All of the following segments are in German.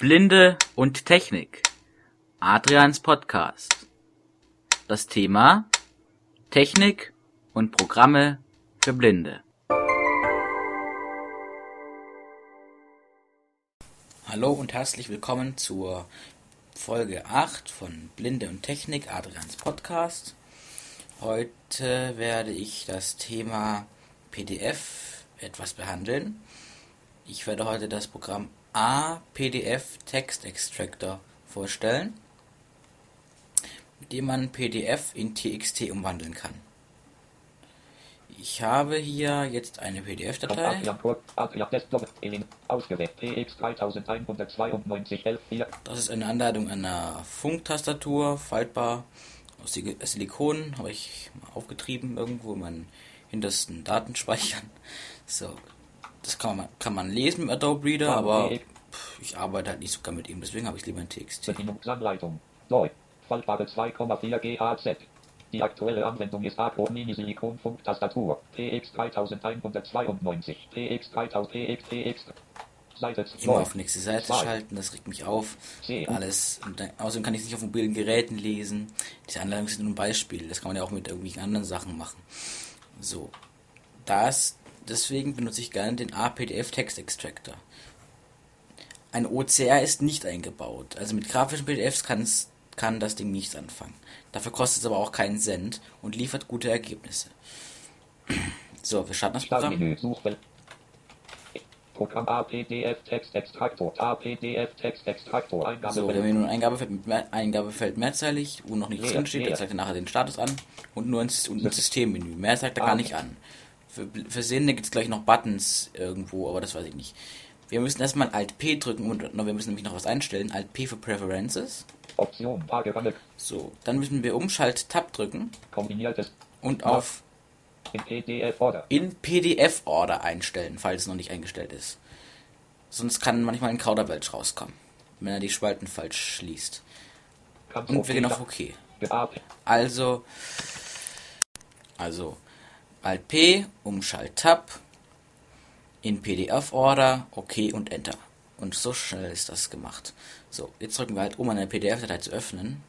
Blinde und Technik. Adrians Podcast. Das Thema Technik und Programme für Blinde. Hallo und herzlich willkommen zur Folge 8 von Blinde und Technik, Adrians Podcast. Heute werde ich das Thema PDF etwas behandeln. Ich werde heute das Programm A-PDF Text Extractor vorstellen, mit dem man PDF in TXT umwandeln kann. Ich habe hier jetzt eine PDF-Datei. Das ist eine Anleitung einer Funktastatur, faltbar aus Silikon, habe ich aufgetrieben irgendwo in meinen hintersten Datenspeichern. So, das kann man, kann man lesen mit Adobe Reader, aber pff, ich arbeite halt nicht sogar mit ihm, deswegen habe ich lieber ein TXT. Bedienungsanleitung. Neu. Faltbare 2,4 GHz. Die aktuelle Anwendung ist Acro Mini Silikon Funktastatur. PX 3192. PX 3000 PX PX. Seite Immer 2. auf nächste Seite Zwei. schalten, das regt mich auf. C. Alles. Dann, außerdem kann ich es nicht auf mobilen Geräten lesen. Diese Anleitungen sind nur ein Beispiel. Das kann man ja auch mit irgendwelchen anderen Sachen machen. So. Das, deswegen benutze ich gerne den APDF Text Extractor. Ein OCR ist nicht eingebaut. Also mit grafischen PDFs kann's, kann das Ding nichts anfangen. Dafür kostet es aber auch keinen Cent und liefert gute Ergebnisse. So, wir starten das Programm. Suchfeld. Programm APDF Textextraktor. APDF Textextraktor. Eingabe. So, nur ein Eingabefeld, Eingabefeld mehrzeilig, wo noch nichts drin steht. Da zeigt er nachher den Status an und nur ein, Sys- und ein Systemmenü. Mehr zeigt er gar Ah. nicht an. Für, für Sehende gibt es gleich noch Buttons irgendwo, aber das weiß ich nicht. Wir müssen erstmal Alt P drücken und no, wir müssen nämlich noch was einstellen. Alt P für Preferences. Option. Tagebanne. So, dann müssen wir Umschalt Tab drücken Kombiniertes. und auf In PDF Order. in PDF Order einstellen, falls es noch nicht eingestellt ist. Sonst kann manchmal ein Kauderwelsch rauskommen, wenn er die Spalten falsch schließt. Ganz Und wir gehen auf okay. OK. Also, also Alt P, Umschalt Tab, in PDF Order, OK und Enter. Und so schnell ist das gemacht. So, jetzt drücken wir halt, um eine PDF-Datei zu öffnen.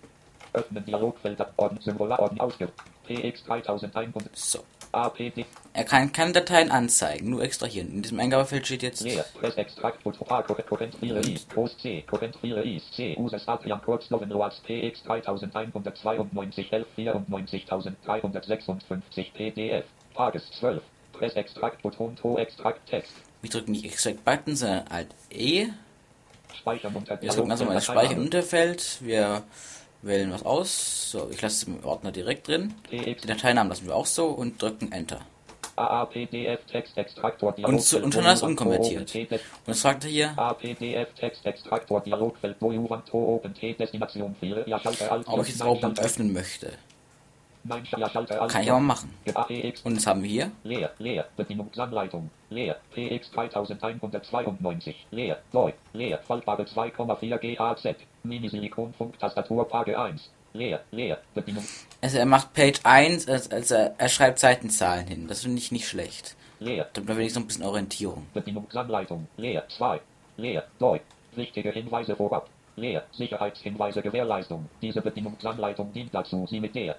Öffnen Dialogfeld. Orden. Symbol. Orden. Ausge. PX 3100. So. APD. Er kann keine Dateien anzeigen, nur extrahieren. In diesem Eingabefeld steht jetzt Leer. Press Extrakt. Fotopar. Korrentfriere is. Groß C. Korrentfriere is. C. Uses Adrian Kurzloven Roas. PX 3192. 11 94356 PDF. Tages 12. Press Extrakt. Button. To Extrakt. Text. wir drücken nicht Extract Button, sondern Alt E. Speichern unter Wir drücken also mal das Speichern Unterfeld. Wir wählen was aus. So, ich lasse es im Ordner direkt drin. PX. Die Dateinamen lassen wir auch so und drücken Enter. Und, und schon alles unkonvertiert. Und es fragt er hier, APDF Textextraktor Dialogfeld wo you want to open T Destination 4 ja Schalter Alt ob ich jetzt Open öffnen möchte. Kann ich aber machen. APX Und das haben wir hier. leer leer Bedienungsanleitung leer PX 3192 leer neu leer faltbare 2,4 GHz Mini Silikon Funktastatur Page 1 leer leer Bedienung. Also er macht Page 1, also er, schreibt Seitenzahlen hin. Das finde ich nicht schlecht. leer Da will ich so ein bisschen Orientierung. Bedienungsanleitung leer 2 leer neu. Wichtige Hinweise vorab. Leer Sicherheitshinweise Gewährleistung. Diese Bedienungsanleitung dient dazu Sie mit der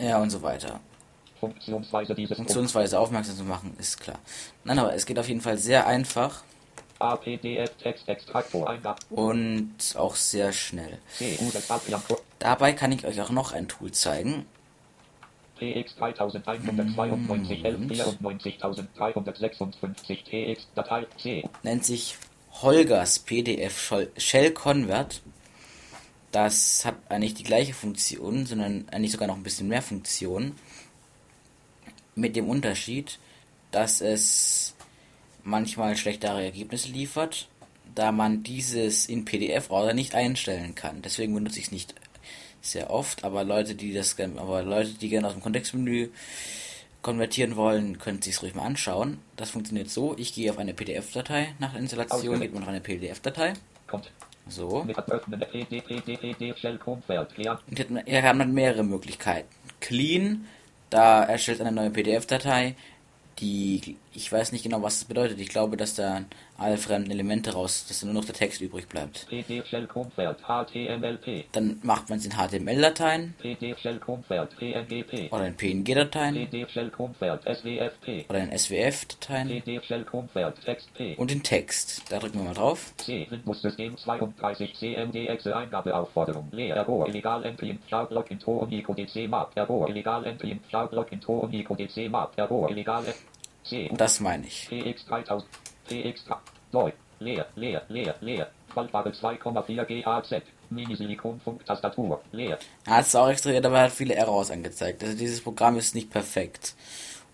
Ja, und so weiter. Funktionsweise dieses Funktionsweise aufmerksam zu machen, ist klar. Nein, aber es geht auf jeden Fall sehr einfach und auch sehr schnell. Dabei kann ich euch auch noch ein Tool zeigen. PX 3192 11 94356 TX Datei C Nennt sich Holgers PDF Shell- Shell Convert. Das hat eigentlich die gleiche Funktion, sondern eigentlich sogar noch ein bisschen mehr Funktion. Mit dem Unterschied, dass es manchmal schlechtere Ergebnisse liefert, da man dieses in PDF-Order nicht einstellen kann. Deswegen benutze ich es nicht sehr oft, aber Leute, die das gerne, aber Leute, die gerne aus dem Kontextmenü konvertieren wollen, können sich ruhig mal anschauen. Das funktioniert so: Ich gehe auf eine PDF-Datei nach der Installation, geht man auf eine PDF-Datei. kommt So. Und hier hat man mehrere Möglichkeiten. Clean, da erstellt eine neue PDF-Datei, die ich weiß nicht genau, was das bedeutet. Ich glaube, dass da alle fremden Elemente raus, dass da nur noch der Text übrig bleibt. Dann macht man es in HTML-Dateien oder in PNG-Dateien oder in SWF-Dateien und in Text. Da drücken wir mal drauf. C. Windows System 32 CMD Exe Eingabeaufforderung. Leer Error illegal Entry in Cloud Login Tor und Nico DC Map. Error illegal Entry in Cloud Login Tor und Nico DC Map. Error illegal C. Das meine ich. PX 3000. PX 3. Neu. Leer, leer, leer, leer. Faltbare 2,4 GHZ. Mini-Silikon-Funk-Tastatur. Leer. Er hat es auch extrahiert, aber er hat viele Errors angezeigt. Also dieses Programm ist nicht perfekt.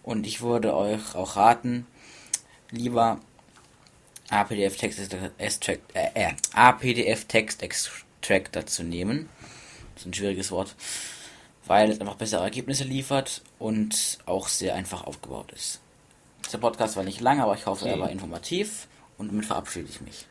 Und ich würde euch auch raten, lieber APDF Text Extract, äh, äh, APDF Text Extractor zu nehmen. Das ist ein schwieriges Wort. Weil es einfach bessere Ergebnisse liefert und auch sehr einfach aufgebaut ist. Der Podcast war nicht lang, aber ich hoffe, er war informativ und damit verabschiede ich mich.